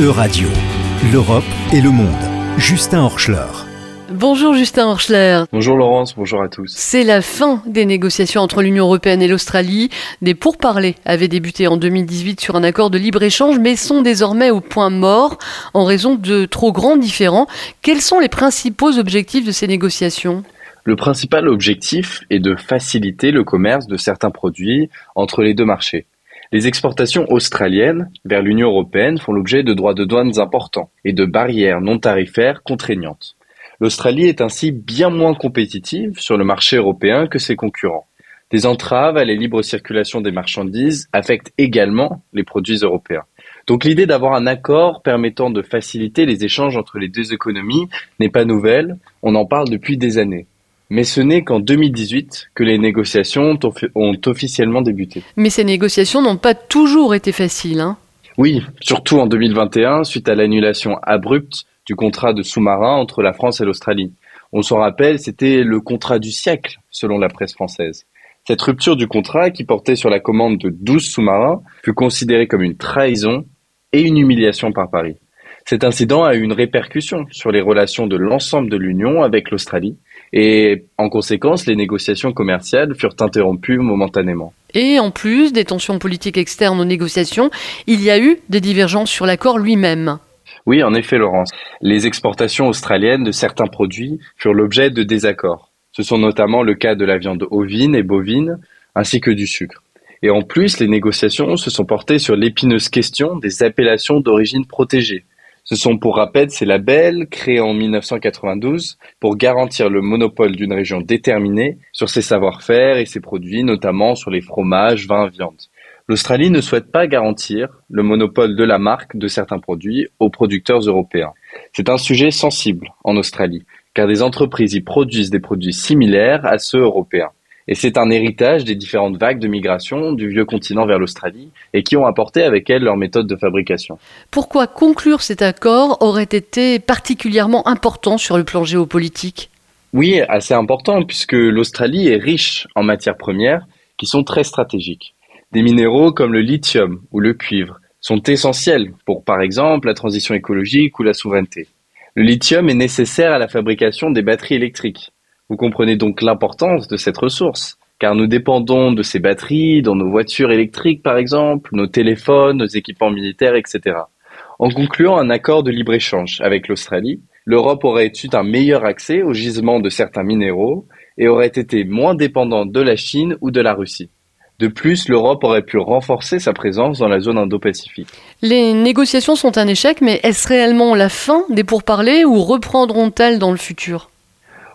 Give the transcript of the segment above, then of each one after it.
E-Radio, l'Europe et le monde. Justin Horschler. Bonjour Justin Horschler. Bonjour Laurence, bonjour à tous. C'est la fin des négociations entre l'Union européenne et l'Australie. Des pourparlers avaient débuté en 2018 sur un accord de libre-échange, mais sont désormais au point mort en raison de trop grands différends. Quels sont les principaux objectifs de ces négociations? Le principal objectif est de faciliter le commerce de certains produits entre les deux marchés. Les exportations australiennes vers l'Union européenne font l'objet de droits de douane importants et de barrières non tarifaires contraignantes. L'Australie est ainsi bien moins compétitive sur le marché européen que ses concurrents. Des entraves à la libre circulation des marchandises affectent également les produits européens. Donc l'idée d'avoir un accord permettant de faciliter les échanges entre les deux économies n'est pas nouvelle, on en parle depuis des années. Mais ce n'est qu'en 2018 que les négociations ont officiellement débuté. Mais ces négociations n'ont pas toujours été faciles. Hein oui, surtout en 2021, suite à l'annulation abrupte du contrat de sous-marin entre la France et l'Australie. On s'en rappelle, c'était le contrat du siècle, selon la presse française. Cette rupture du contrat, qui portait sur la commande de 12 sous-marins, fut considérée comme une trahison et une humiliation par Paris. Cet incident a eu une répercussion sur les relations de l'ensemble de l'Union avec l'Australie et en conséquence, les négociations commerciales furent interrompues momentanément. Et en plus des tensions politiques externes aux négociations, il y a eu des divergences sur l'accord lui-même. Oui, en effet, Laurence. Les exportations australiennes de certains produits furent l'objet de désaccords. Ce sont notamment le cas de la viande ovine et bovine, ainsi que du sucre. Et en plus, les négociations se sont portées sur l'épineuse question des appellations d'origine protégée, ce sont pour rappel ces labels créés en 1992 pour garantir le monopole d'une région déterminée sur ses savoir-faire et ses produits, notamment sur les fromages, vins, viandes. L'Australie ne souhaite pas garantir le monopole de la marque de certains produits aux producteurs européens. C'est un sujet sensible en Australie, car des entreprises y produisent des produits similaires à ceux européens. Et c'est un héritage des différentes vagues de migration du vieux continent vers l'Australie et qui ont apporté avec elles leur méthode de fabrication. Pourquoi conclure cet accord aurait été particulièrement important sur le plan géopolitique? Oui, assez important puisque l'Australie est riche en matières premières qui sont très stratégiques. Des minéraux comme le lithium ou le cuivre sont essentiels pour par exemple la transition écologique ou la souveraineté. Le lithium est nécessaire à la fabrication des batteries électriques vous comprenez donc l'importance de cette ressource, car nous dépendons de ces batteries dans nos voitures électriques par exemple, nos téléphones, nos équipements militaires, etc. En concluant un accord de libre-échange avec l'Australie, l'Europe aurait eu un meilleur accès aux gisements de certains minéraux et aurait été moins dépendante de la Chine ou de la Russie. De plus, l'Europe aurait pu renforcer sa présence dans la zone Indo-Pacifique. Les négociations sont un échec, mais est-ce réellement la fin des pourparlers ou reprendront-elles dans le futur?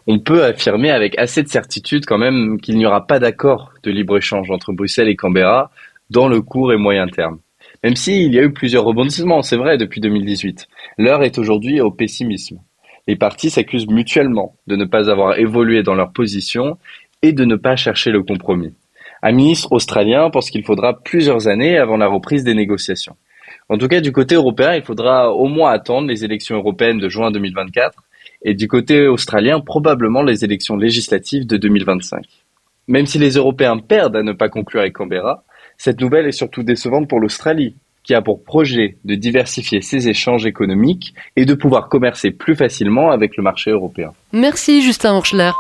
On peut affirmer avec assez de certitude quand même qu'il n'y aura pas d'accord de libre-échange entre Bruxelles et Canberra dans le court et moyen terme. Même s'il y a eu plusieurs rebondissements, c'est vrai, depuis 2018. L'heure est aujourd'hui au pessimisme. Les partis s'accusent mutuellement de ne pas avoir évolué dans leur position et de ne pas chercher le compromis. Un ministre australien pense qu'il faudra plusieurs années avant la reprise des négociations. En tout cas, du côté européen, il faudra au moins attendre les élections européennes de juin 2024 et du côté australien, probablement les élections législatives de 2025. Même si les Européens perdent à ne pas conclure avec Canberra, cette nouvelle est surtout décevante pour l'Australie, qui a pour projet de diversifier ses échanges économiques et de pouvoir commercer plus facilement avec le marché européen. Merci Justin Horschler.